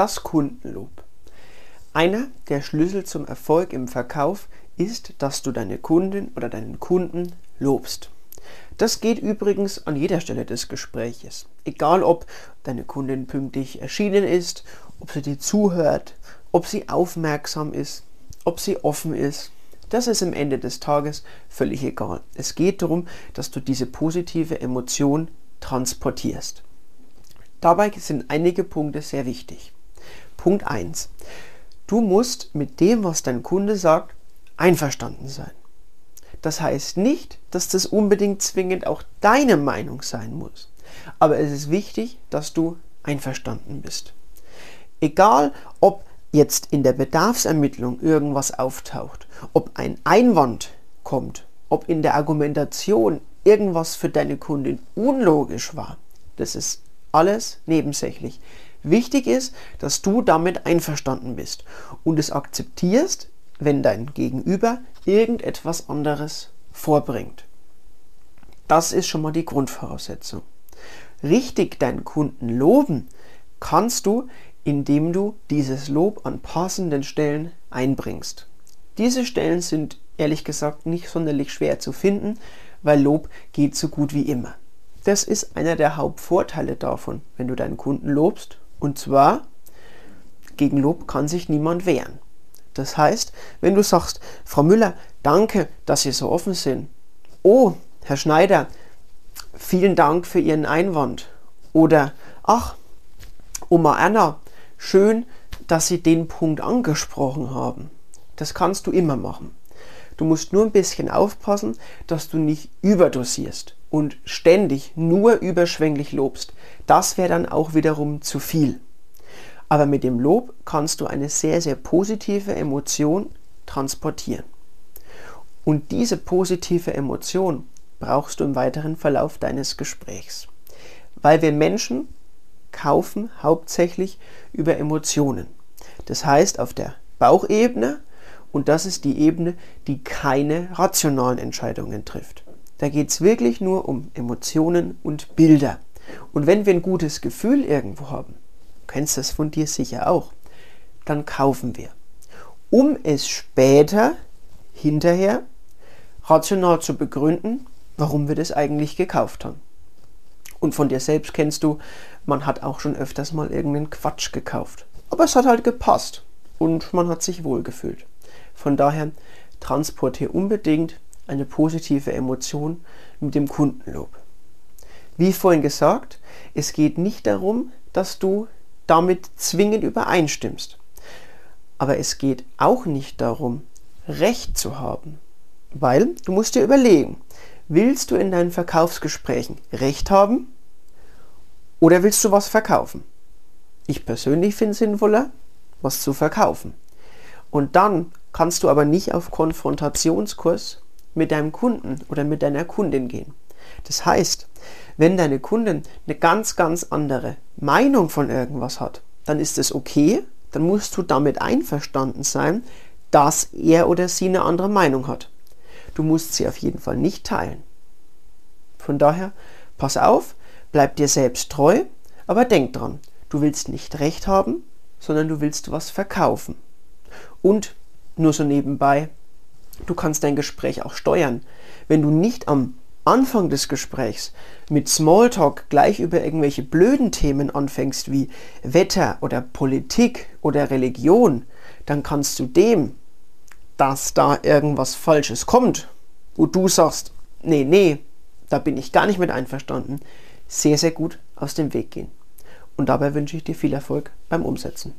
Das Kundenlob. Einer der Schlüssel zum Erfolg im Verkauf ist, dass du deine Kundin oder deinen Kunden lobst. Das geht übrigens an jeder Stelle des Gespräches. Egal ob deine Kundin pünktlich erschienen ist, ob sie dir zuhört, ob sie aufmerksam ist, ob sie offen ist. Das ist am Ende des Tages völlig egal. Es geht darum, dass du diese positive Emotion transportierst. Dabei sind einige Punkte sehr wichtig. Punkt 1. Du musst mit dem, was dein Kunde sagt, einverstanden sein. Das heißt nicht, dass das unbedingt zwingend auch deine Meinung sein muss. Aber es ist wichtig, dass du einverstanden bist. Egal, ob jetzt in der Bedarfsermittlung irgendwas auftaucht, ob ein Einwand kommt, ob in der Argumentation irgendwas für deine Kundin unlogisch war, das ist alles nebensächlich. Wichtig ist, dass du damit einverstanden bist und es akzeptierst, wenn dein Gegenüber irgendetwas anderes vorbringt. Das ist schon mal die Grundvoraussetzung. Richtig deinen Kunden loben kannst du, indem du dieses Lob an passenden Stellen einbringst. Diese Stellen sind ehrlich gesagt nicht sonderlich schwer zu finden, weil Lob geht so gut wie immer. Das ist einer der Hauptvorteile davon, wenn du deinen Kunden lobst. Und zwar, gegen Lob kann sich niemand wehren. Das heißt, wenn du sagst, Frau Müller, danke, dass Sie so offen sind. Oh, Herr Schneider, vielen Dank für Ihren Einwand. Oder, ach, Oma Erna, schön, dass Sie den Punkt angesprochen haben. Das kannst du immer machen. Du musst nur ein bisschen aufpassen, dass du nicht überdosierst und ständig nur überschwänglich lobst. Das wäre dann auch wiederum zu viel. Aber mit dem Lob kannst du eine sehr, sehr positive Emotion transportieren. Und diese positive Emotion brauchst du im weiteren Verlauf deines Gesprächs. Weil wir Menschen kaufen hauptsächlich über Emotionen. Das heißt, auf der Bauchebene und das ist die Ebene, die keine rationalen Entscheidungen trifft. Da geht es wirklich nur um Emotionen und Bilder. Und wenn wir ein gutes Gefühl irgendwo haben, du kennst das von dir sicher auch, dann kaufen wir. Um es später, hinterher, rational zu begründen, warum wir das eigentlich gekauft haben. Und von dir selbst kennst du, man hat auch schon öfters mal irgendeinen Quatsch gekauft. Aber es hat halt gepasst und man hat sich wohlgefühlt. Von daher transportiere unbedingt eine positive Emotion mit dem Kundenlob. Wie vorhin gesagt, es geht nicht darum, dass du damit zwingend übereinstimmst. Aber es geht auch nicht darum, Recht zu haben. Weil du musst dir überlegen, willst du in deinen Verkaufsgesprächen Recht haben oder willst du was verkaufen? Ich persönlich finde es sinnvoller, was zu verkaufen. Und dann kannst du aber nicht auf Konfrontationskurs mit deinem Kunden oder mit deiner Kundin gehen. Das heißt, wenn deine Kundin eine ganz, ganz andere Meinung von irgendwas hat, dann ist es okay, dann musst du damit einverstanden sein, dass er oder sie eine andere Meinung hat. Du musst sie auf jeden Fall nicht teilen. Von daher, pass auf, bleib dir selbst treu, aber denk dran, du willst nicht recht haben, sondern du willst was verkaufen. Und nur so nebenbei, du kannst dein Gespräch auch steuern. Wenn du nicht am Anfang des Gesprächs mit Smalltalk gleich über irgendwelche blöden Themen anfängst wie Wetter oder Politik oder Religion, dann kannst du dem, dass da irgendwas Falsches kommt, wo du sagst, nee, nee, da bin ich gar nicht mit einverstanden, sehr, sehr gut aus dem Weg gehen. Und dabei wünsche ich dir viel Erfolg beim Umsetzen.